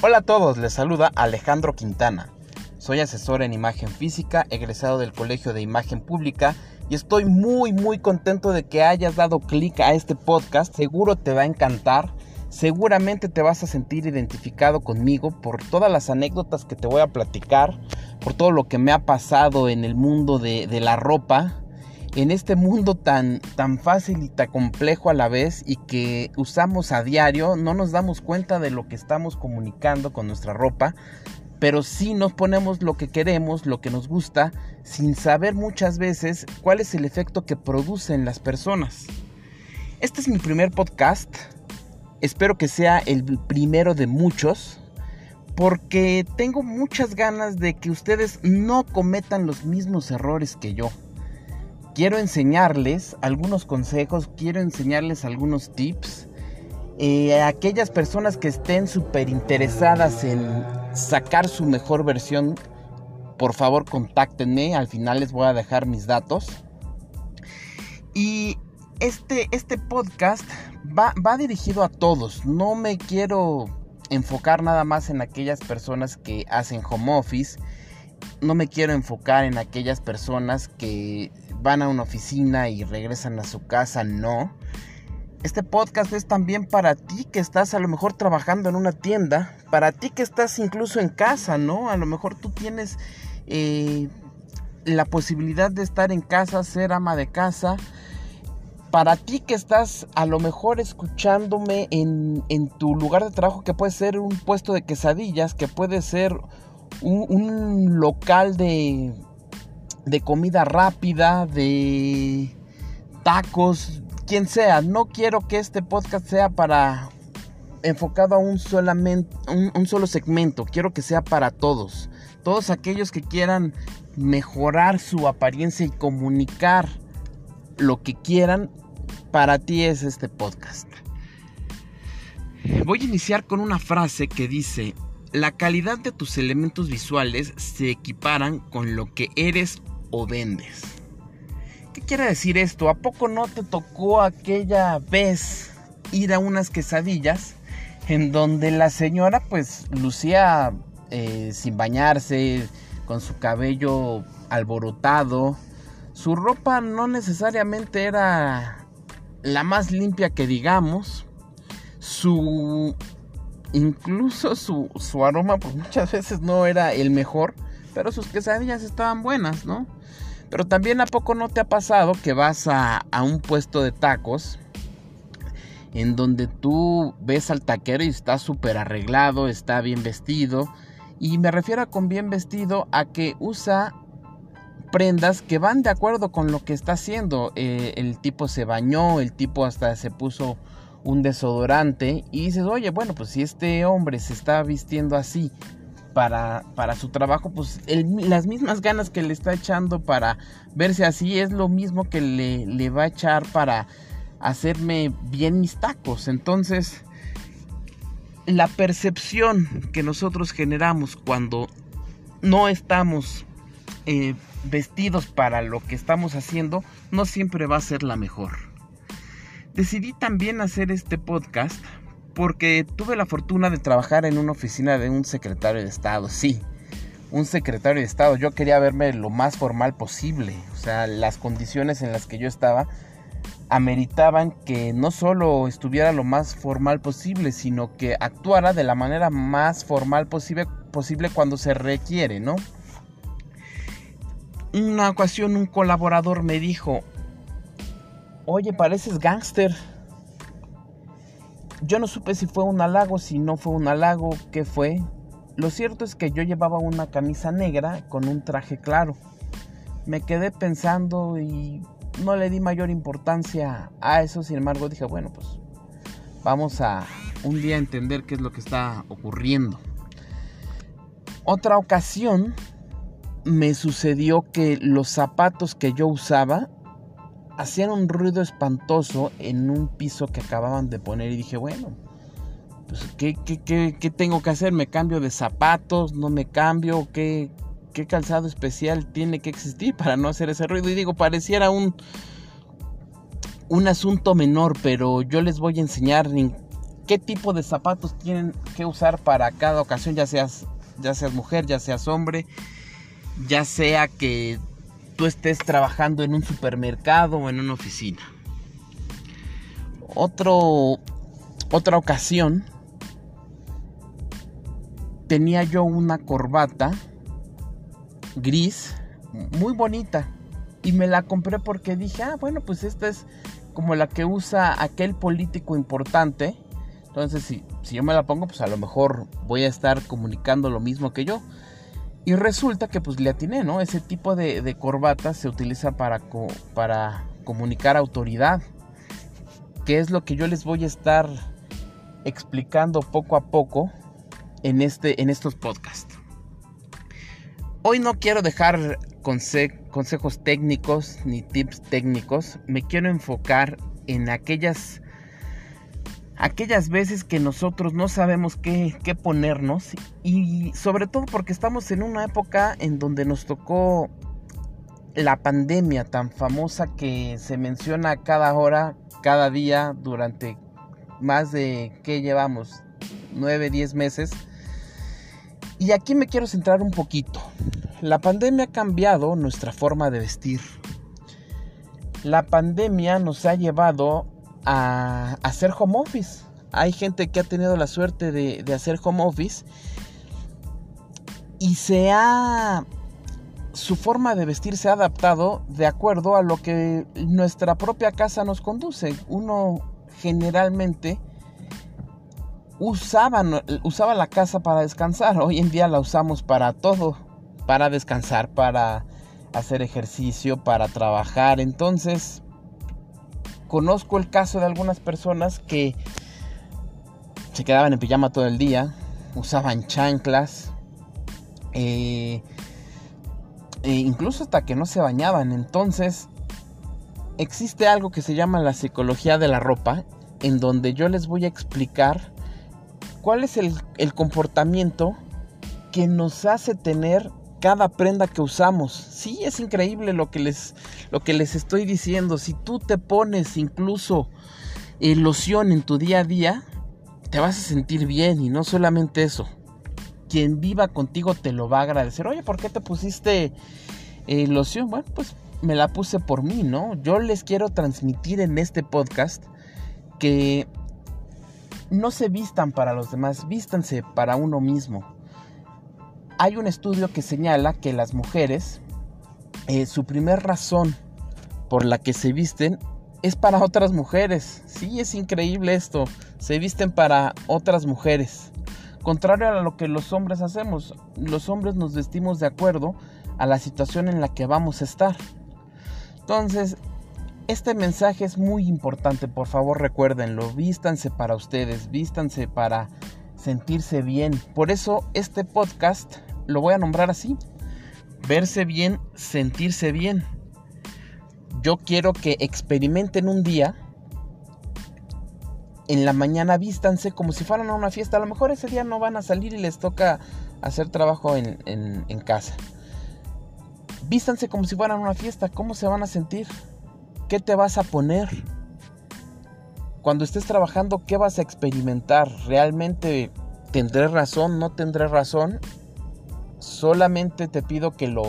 Hola a todos, les saluda Alejandro Quintana. Soy asesor en imagen física, egresado del Colegio de Imagen Pública y estoy muy muy contento de que hayas dado clic a este podcast. Seguro te va a encantar. Seguramente te vas a sentir identificado conmigo por todas las anécdotas que te voy a platicar, por todo lo que me ha pasado en el mundo de, de la ropa, en este mundo tan, tan fácil y tan complejo a la vez y que usamos a diario, no nos damos cuenta de lo que estamos comunicando con nuestra ropa, pero sí nos ponemos lo que queremos, lo que nos gusta, sin saber muchas veces cuál es el efecto que producen las personas. Este es mi primer podcast, espero que sea el primero de muchos, porque tengo muchas ganas de que ustedes no cometan los mismos errores que yo quiero enseñarles algunos consejos, quiero enseñarles algunos tips. Eh, a aquellas personas que estén súper interesadas en sacar su mejor versión, por favor contáctenme, al final les voy a dejar mis datos. Y este, este podcast va, va dirigido a todos, no me quiero enfocar nada más en aquellas personas que hacen home office, no me quiero enfocar en aquellas personas que van a una oficina y regresan a su casa, no. Este podcast es también para ti que estás a lo mejor trabajando en una tienda, para ti que estás incluso en casa, ¿no? A lo mejor tú tienes eh, la posibilidad de estar en casa, ser ama de casa. Para ti que estás a lo mejor escuchándome en, en tu lugar de trabajo, que puede ser un puesto de quesadillas, que puede ser un, local de, de comida rápida, de tacos, quien sea. No quiero que este podcast sea para enfocado a un, un, solo segmento. Quiero que sea para todos. Todos aquellos que quieran mejorar su apariencia y comunicar lo que quieran, para ti es este podcast. Voy a iniciar con una frase que dice, la calidad de tus elementos visuales se equiparan con lo que eres o vendes. ¿Qué quiere decir esto? ¿A poco no te tocó aquella vez ir a unas quesadillas en donde la señora pues lucía eh, sin bañarse, con su cabello alborotado? Su ropa no necesariamente era la más limpia que digamos. Su incluso su, aroma pues muchas veces no era el mejor, pero sus quesadillas estaban buenas, ¿no? Pero también a poco no te ha pasado que vas a, un puesto de tacos en donde tú ves al taquero y está súper arreglado, está bien vestido. Y me refiero a con bien vestido a que usa prendas que van de acuerdo con lo que está haciendo. Eh, el tipo se bañó, el tipo hasta se puso un desodorante y dices, oye, bueno, pues si este hombre se está vistiendo así para, su trabajo, pues las mismas ganas que le está echando para verse así es lo mismo que le, le va a echar para hacerme bien mis tacos. Entonces, la percepción que nosotros generamos cuando no estamos eh, vestidos para lo que estamos haciendo, no siempre va a ser la mejor. Decidí también hacer este podcast porque tuve la fortuna de trabajar en una oficina de un secretario de Estado, sí, un secretario de Estado. Yo quería verme lo más formal posible, o sea, las condiciones en las que yo estaba ameritaban que no solo estuviera lo más formal posible, sino que actuara de la manera más formal posible, posible cuando se requiere, ¿no? Una ocasión un colaborador me dijo, oye, pareces gángster. Yo no supe si fue un halago, si no fue un halago, qué fue. Lo cierto es que yo llevaba una camisa negra con un traje claro. Me quedé pensando y no le di mayor importancia a eso, sin embargo dije, bueno, pues vamos a un día entender qué es lo que está ocurriendo. Otra ocasión me sucedió que los zapatos que yo usaba hacían un ruido espantoso en un piso que acababan de poner y dije, bueno, pues ¿qué, qué, tengo que hacer? ¿Me cambio de zapatos? ¿No me cambio? ¿Qué, ¿Qué calzado especial tiene que existir para no hacer ese ruido? Y digo, pareciera un, un asunto menor, pero yo les voy a enseñar qué tipo de zapatos tienen que usar para cada ocasión, ya seas, ya seas mujer, ya seas hombre, ya sea que tú estés trabajando en un supermercado o en una oficina. Otro, otra ocasión tenía yo una corbata gris muy bonita y me la compré porque dije, ah, bueno, pues esta es como la que usa aquel político importante. Entonces, si, si yo me la pongo, pues a lo mejor voy a estar comunicando lo mismo que yo. Y resulta que pues le atiné, ¿no? Ese tipo de, corbata se utiliza para, para comunicar autoridad. Que es lo que yo les voy a estar explicando poco a poco en, este, en estos podcasts. Hoy no quiero dejar consejos técnicos ni tips técnicos. Me quiero enfocar en aquellas aquellas veces que nosotros no sabemos qué, qué, ponernos y sobre todo porque estamos en una época en donde nos tocó la pandemia tan famosa que se menciona cada hora, cada día durante más de que llevamos 9, 10 meses. Y aquí me quiero centrar un poquito. La pandemia ha cambiado nuestra forma de vestir. La pandemia nos ha llevado a hacer home office. Hay gente que ha tenido la suerte de, de hacer home office y se ha su forma de vestir se ha adaptado de acuerdo a lo que nuestra propia casa nos conduce. Uno generalmente usaba, usaba la casa para descansar, hoy en día la usamos para todo, para descansar, para hacer ejercicio, para trabajar. Entonces, conozco el caso de algunas personas que se quedaban en pijama todo el día, usaban chanclas, eh, e incluso hasta que no se bañaban. Entonces, existe algo que se llama la psicología de la ropa, en donde yo les voy a explicar cuál es el, comportamiento que nos hace tener cada prenda que usamos. Sí, es increíble lo que les, lo que les estoy diciendo. Si tú te pones incluso eh, loción en tu día a día, te vas a sentir bien y no solamente eso. Quien viva contigo te lo va a agradecer. Oye, ¿por qué te pusiste eh, loción? Bueno, pues me la puse por mí, ¿no? Yo les quiero transmitir en este podcast que no se vistan para los demás, vístanse para uno mismo. Hay un estudio que señala que las mujeres, eh, su primer razón por la que se visten es para otras mujeres. Sí, es increíble esto. Se visten para otras mujeres. Contrario a lo que los hombres hacemos, los hombres nos vestimos de acuerdo a la situación en la que vamos a estar. Entonces, este mensaje es muy importante, por favor recuérdenlo, vístanse para ustedes, vístanse para sentirse bien. Por eso este podcast lo voy a nombrar así, verse bien, sentirse bien. Yo quiero que experimenten un día, en la mañana vístanse como si fueran a una fiesta, a lo mejor ese día no van a salir y les toca hacer trabajo en, casa. Vístanse como si fueran a una fiesta, ¿cómo se van a sentir? ¿Qué te vas a poner? Cuando estés trabajando, ¿qué vas a experimentar? ¿Realmente tendré razón? ¿No tendré razón? Solamente te pido que lo,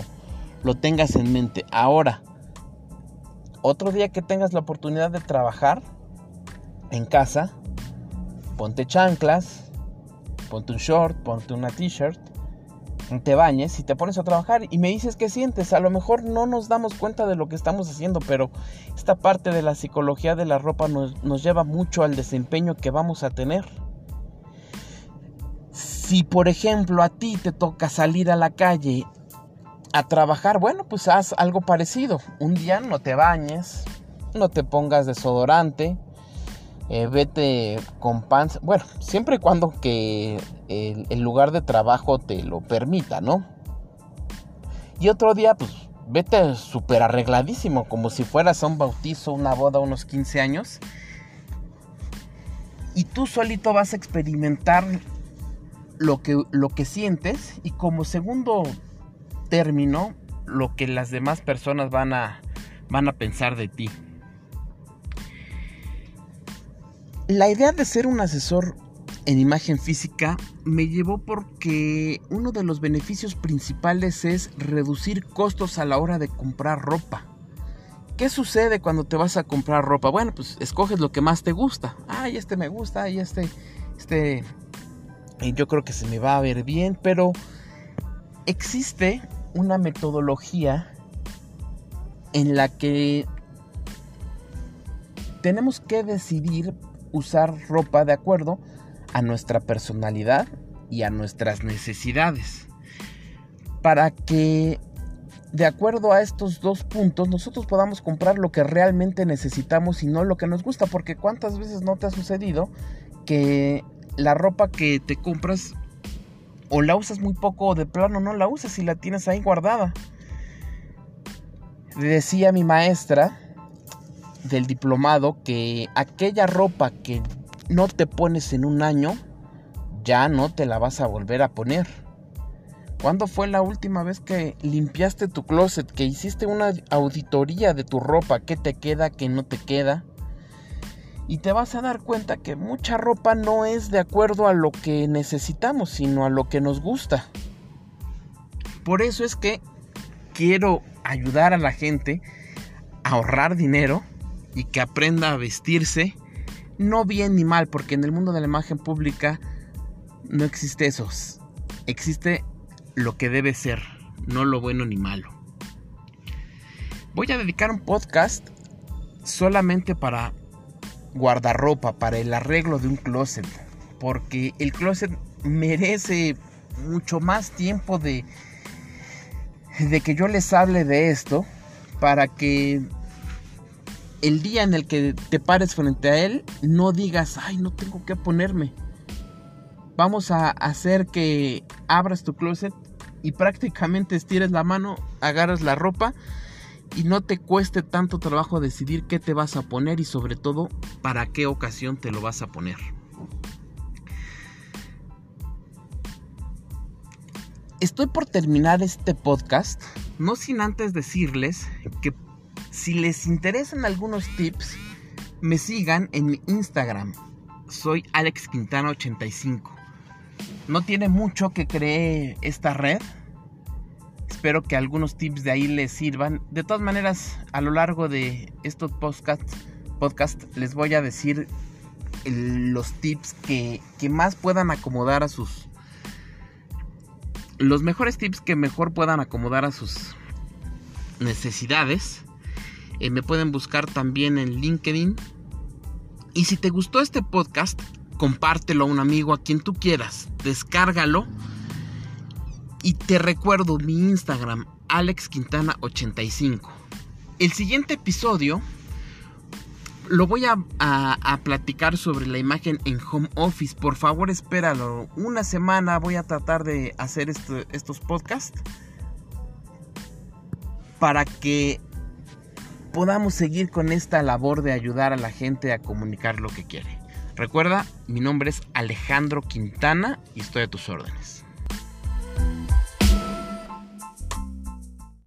lo tengas en mente. Ahora, otro día que tengas la oportunidad de trabajar en casa, ponte chanclas, ponte un short, ponte una t-shirt te bañes y te pones a trabajar y me dices qué sientes. A lo mejor no nos damos cuenta de lo que estamos haciendo, pero esta parte de la psicología de la ropa nos, nos lleva mucho al desempeño que vamos a tener. Si por ejemplo a ti te toca salir a la calle a trabajar, bueno, pues haz algo parecido. Un día no te bañes, no te pongas desodorante, eh, vete con pants, bueno, siempre y cuando que el, lugar de trabajo te lo permita, ¿no? Y otro día, pues vete súper arregladísimo, como si fueras a un bautizo, una boda, unos 15 años. Y tú solito vas a experimentar lo que, lo que sientes y como segundo término, lo que las demás personas van a, van a pensar de ti. La idea de ser un asesor en imagen física me llevó porque uno de los beneficios principales es reducir costos a la hora de comprar ropa. ¿Qué sucede cuando te vas a comprar ropa? Bueno, pues escoges lo que más te gusta. Ay, este me gusta, ay, este, este, yo creo que se me va a ver bien, pero existe una metodología en la que tenemos que decidir usar ropa de acuerdo a nuestra personalidad y a nuestras necesidades. Para que de acuerdo a estos dos puntos nosotros podamos comprar lo que realmente necesitamos y no lo que nos gusta. Porque cuántas veces no te ha sucedido que la ropa que te compras o la usas muy poco o de plano no la usas y la tienes ahí guardada. Decía mi maestra del diplomado que aquella ropa que no te pones en un año, ya no te la vas a volver a poner. ¿Cuándo fue la última vez que limpiaste tu closet, que hiciste una auditoría de tu ropa, qué te queda, qué no te queda? Y te vas a dar cuenta que mucha ropa no es de acuerdo a lo que necesitamos, sino a lo que nos gusta. Por eso es que quiero ayudar a la gente a ahorrar dinero y que aprenda a vestirse, no bien ni mal, porque en el mundo de la imagen pública no existe eso. Existe lo que debe ser, no lo bueno ni malo. Voy a dedicar un podcast solamente para guardarropa, para el arreglo de un closet, porque el closet merece mucho más tiempo de de que yo les hable de esto para que el día en el que te pares frente a él, no digas, ay, no tengo que ponerme. Vamos a hacer que abras tu closet y prácticamente estires la mano, agarras la ropa y no te cueste tanto trabajo decidir qué te vas a poner y sobre todo para qué ocasión te lo vas a poner. Estoy por terminar este podcast, no sin antes decirles que si les interesan algunos tips, me sigan en mi Instagram. Soy Alex Quintana 85. No tiene mucho que creé esta red. Espero que algunos tips de ahí les sirvan. De todas maneras, a lo largo de estos podcasts podcast, les voy a decir los tips que, que más puedan acomodar a sus... Los mejores tips que mejor puedan acomodar a sus necesidades. Eh, me pueden buscar también en LinkedIn. Y si te gustó este podcast, compártelo a un amigo, a quien tú quieras. Descárgalo. Y te recuerdo mi Instagram, AlexQuintana85. El siguiente episodio lo voy a, platicar sobre la imagen en home office. Por favor, espéralo. Una semana voy a tratar de hacer estos podcasts para que podamos seguir con esta labor de ayudar a la gente a comunicar lo que quiere. Recuerda, mi nombre es Alejandro Quintana y estoy a tus órdenes.